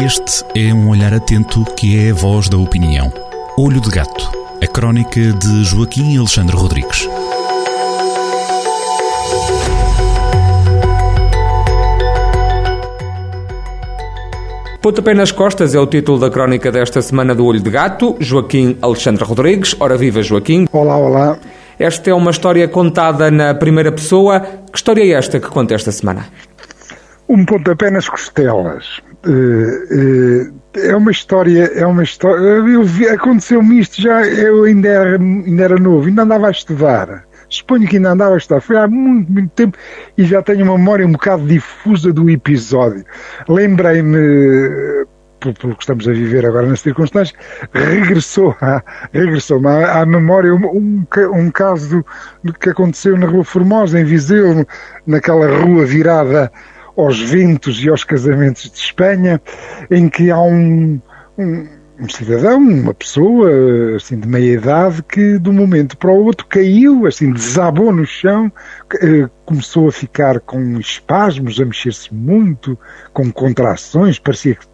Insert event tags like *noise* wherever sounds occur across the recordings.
Este é um olhar atento que é a voz da opinião. Olho de Gato, a crónica de Joaquim Alexandre Rodrigues. Pontapé nas costas é o título da crónica desta semana do Olho de Gato. Joaquim Alexandre Rodrigues. Ora viva, Joaquim. Olá, olá. Esta é uma história contada na primeira pessoa. Que história é esta que conta esta semana? Um pontapé nas costelas. Uh, uh, é uma história, é uma história. Eu vi, aconteceu-me isto já, eu ainda era, ainda era novo, ainda andava a estudar. Suponho que ainda andava a estudar. Foi há muito, muito tempo e já tenho uma memória um bocado difusa do episódio. Lembrei-me, pelo que estamos a viver agora nas circunstâncias, regressou, *laughs* à, regressou à, à memória um, um, um caso do, do que aconteceu na Rua Formosa, em Viseu, naquela rua virada aos ventos e aos casamentos de Espanha, em que há um, um, um, cidadão, uma pessoa assim de meia idade, que de um momento para o outro caiu, assim desabou no chão, eh, começou a ficar com espasmos, a mexer-se muito, com contrações, parecia que,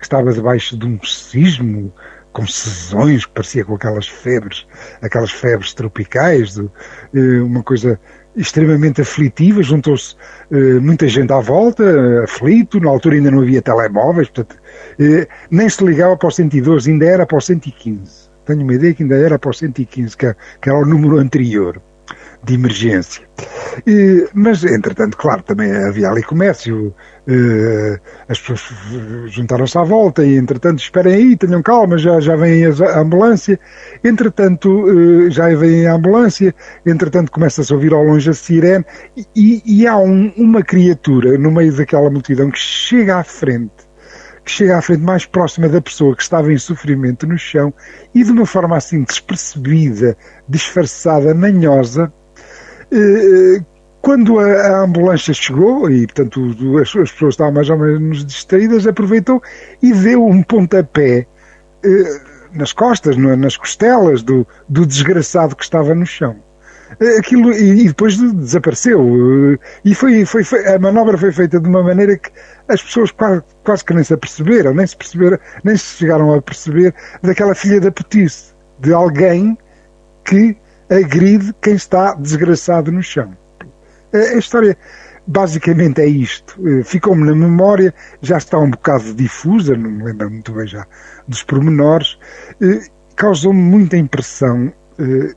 estava debaixo de um sismo, com sesões, parecia com aquelas febres, aquelas febres tropicais, eh, uma coisa extremamente aflitiva, juntou-se uh, muita gente à volta, aflito, na altura ainda não havia telemóveis, portanto, uh, nem se ligava para o 112, ainda era para o 115. Tenho uma ideia que ainda era para o 115, que, que era o número anterior de emergência. E, mas, entretanto, claro, também havia ali comércio, eh, as pessoas juntaram-se à volta e, entretanto, esperem aí, tenham calma, já, já vem a ambulância. Entretanto, eh, já vem a ambulância, entretanto, começa-se a ouvir ao longe a sirene e, e há um, uma criatura no meio daquela multidão que chega à frente que chega à frente mais próxima da pessoa que estava em sofrimento no chão e de uma forma assim despercebida, disfarçada, manhosa, quando a, ambulância chegou, e portanto as, pessoas estavam mais ou menos distraídas, aproveitou e deu um pontapé eh, nas costas, nas costelas do, do desgraçado que estava no chão. Eh, aquilo, e, depois desapareceu. E foi, foi, a manobra foi feita de uma maneira que as pessoas quase, quase que nem se aperceberam, nem se perceberam, nem se chegaram a perceber daquela filha da putice, de alguém que agride quem está desgraçado no chão. A história basicamente é isto. Eh, ficou-me na memória, já está um bocado difusa, não me lembro muito bem já dos pormenores, eh, causou-me muita impressão, eh,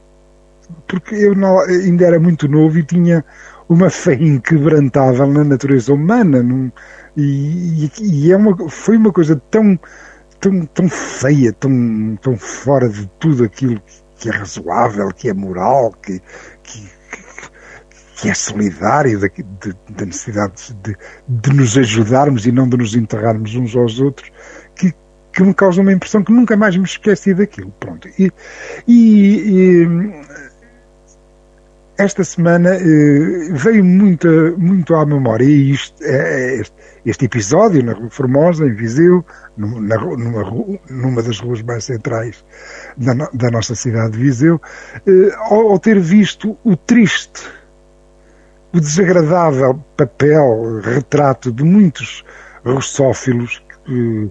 porque eu ainda era muito novo e tinha uma fé inquebrantável na natureza humana, e, e é uma, foi uma coisa tão, tão, tão feia, tão, tão fora de tudo aquilo que é razoável, que é moral, que, que, que é solidário, da, da necessidade de, de, nos ajudarmos e não de nos enterrarmos uns aos outros, que, que me causa uma impressão que nunca mais me esqueci daquilo. Pronto. E, e, e esta semana eh, veio muito, muito à memória isto, é, é este, este, episódio na Rua Formosa, em Viseu, numa, numa, numa das ruas mais centrais da, da nossa cidade de Viseu, eh, ao, ao, ter visto o triste, o desagradável papel, retrato de muitos russófilos, eh,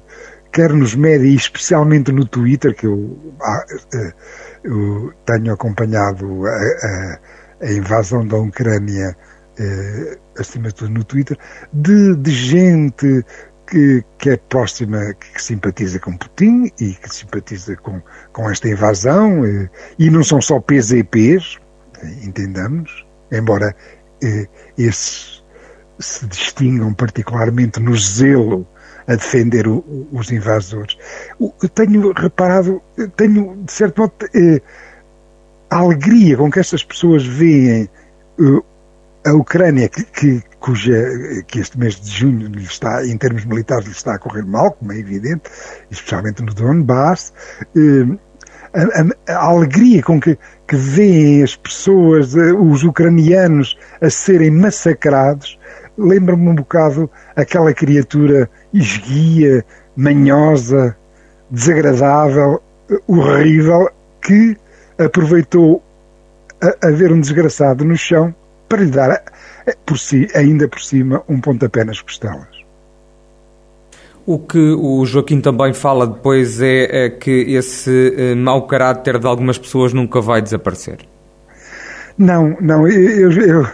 quer nos médias e especialmente no Twitter, que eu, ah, eh, eu tenho acompanhado a, a a invasão da Ucrânia, eh, acima de tudo no Twitter, de, de gente que, que, é próxima, que, simpatiza com Putin e que simpatiza com, com esta invasão, eh, e não são só PZPs, entendamos, embora eh, esses se distingam particularmente no zelo a defender o, os invasores. Eu tenho reparado, tenho, de certo modo, eh, a alegria com que estas pessoas veem uh, a Ucrânia, que, que, cuja, que este mês de junho lhe está, em termos militares, lhe está a correr mal, como é evidente, especialmente no Donbass, uh, a, a, a, alegria com que, que veem as pessoas, uh, os ucranianos, a serem massacrados, lembra-me um bocado aquela criatura esguia, manhosa, desagradável, horrível, que aproveitou a, a ver um desgraçado no chão para lhe dar, por si, ainda por cima, um pontapé nas costelas. O que o Joaquim também fala depois é, é que esse eh, mau caráter de algumas pessoas nunca vai desaparecer. Não, não, eu, eu, eu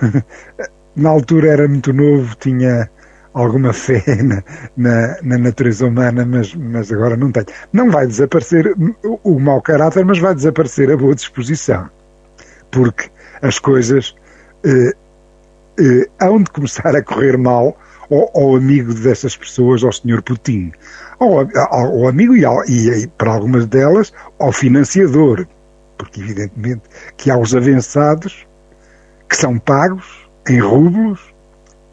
*laughs* na altura era muito novo, tinha alguma *laughs* fé na, na, na, natureza humana, mas, mas agora não tenho. Não vai desaparecer o, o mau caráter, mas vai desaparecer a boa disposição. Porque as coisas eh, eh, hão de começar a correr mal ao, ao, amigo dessas pessoas, ao Sr. Putin. Ao, ao, ao amigo e, ao, e, para algumas delas, ao financiador. Porque, evidentemente, que há os avançados que são pagos em rublos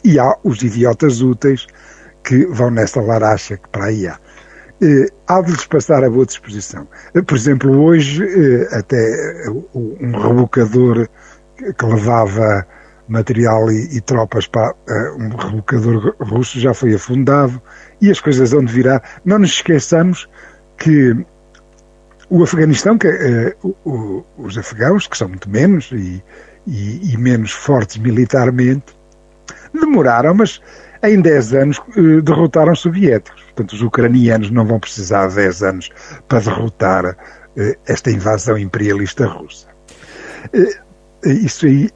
e há os idiotas úteis que vão nessa laracha que para aí há. Eh, há de lhes passar a boa disposição. Eh, por exemplo, hoje, eh, até um rebocador que levava material e, e tropas para um rebocador russo já foi afundado e as coisas onde virá. Não nos esqueçamos que o Afeganistão, que, os afegãos, que são muito menos e, e, e menos fortes militarmente, demoraram, mas em 10 anos eh, derrotaram os soviéticos. Portanto, os ucranianos não vão precisar de 10 anos para derrotar eh, esta invasão imperialista russa. Eh, isso aí,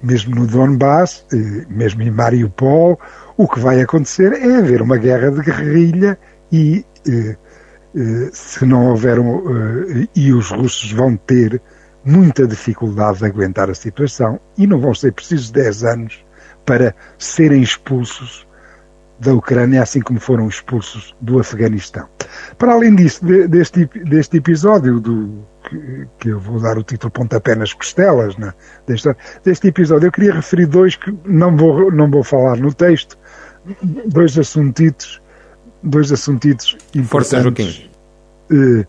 mesmo no Donbass, mesmo em Mariupol, o que vai acontecer é haver uma guerra de guerrilha e se não houver e os russos vão ter muita dificuldade de aguentar a situação e não vão ser precisos 10 anos para serem expulsos da Ucrânia, assim como foram expulsos do Afeganistão. Para além disso, deste, deste episódio, do, que, que eu vou dar o título Pontapé nas Costelas, né, deste, deste episódio, eu queria referir dois que não vou, não vou falar no texto, dois assuntitos, dois assuntitos importantes. Força, Joaquim. Eh,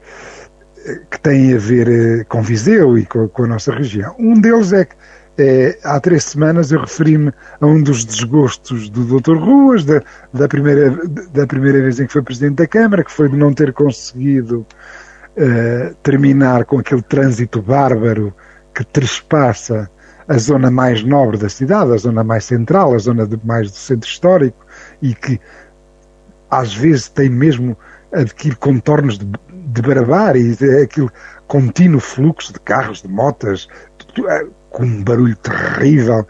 que têm a ver eh, com Viseu e com, com a nossa região. Um deles é que é, há três semanas eu referi-me a um dos desgostos do Dr. Ruas, da, da, primeira, da primeira vez em que foi Presidente da Câmara, que foi de não ter conseguido uh, terminar com aquele trânsito bárbaro que trespassa a zona mais nobre da cidade, a zona mais central, a zona de, mais do centro histórico e que às vezes tem mesmo adquire contornos de, de barabar e é aquele contínuo fluxo de carros, de motas, é, com um barulho terrível,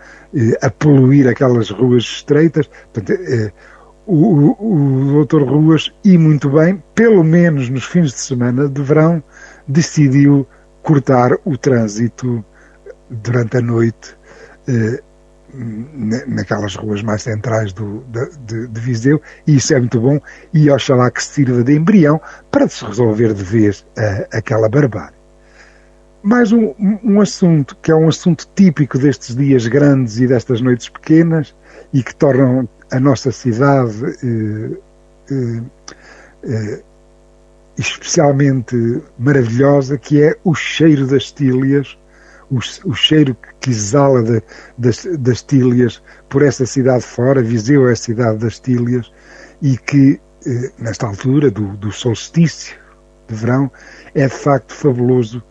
a poluir aquelas ruas estreitas. Portanto, é, o, o doutor Ruas, e muito bem, pelo menos nos fins de semana de verão, decidiu cortar o trânsito durante a noite eh, naquelas ruas mais centrais do, de, de, Viseu, e isso é muito bom, e oxalá que sirva de embrião para se resolver de vez uh, aquela barbárie. Mais um, um, assunto que é um assunto típico destes dias grandes e destas noites pequenas e que tornam a nossa cidade uh, uh, especialmente maravilhosa, que é o cheiro das tílias o, o cheiro que exala de, das, das tílias por essa cidade fora, Viseu é a cidade das tílias, e que, eh, nesta altura do, do solstício de verão, é de facto fabuloso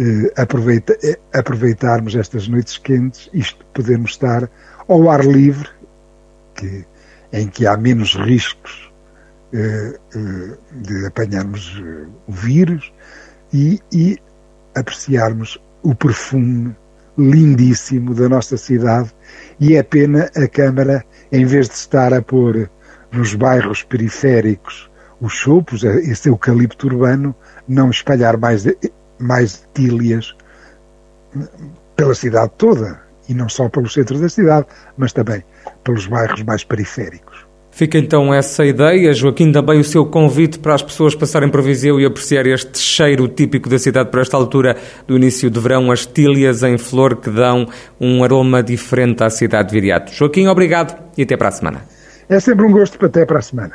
eh, aproveita, eh, aproveitarmos estas noites quentes, isto podermos estar ao ar livre, que, em que há menos riscos eh, eh de apanharmos eh, o vírus e, e apreciarmos o perfume lindíssimo da nossa cidade e é pena a Câmara, em vez de estar a pôr nos bairros periféricos os chopos, esse eucalipto urbano, não espalhar mais, mais tílias pela cidade toda, e não só pelo centro da cidade, mas também pelos bairros mais periféricos. Fica então essa ideia, Joaquim, também o seu convite para as pessoas passarem por Viseu e apreciar este cheiro típico da cidade por esta altura do início de verão, as tílias em flor que dão um aroma diferente à cidade de Viriato. Joaquim, obrigado e até para a semana. É sempre um gosto, até para a semana.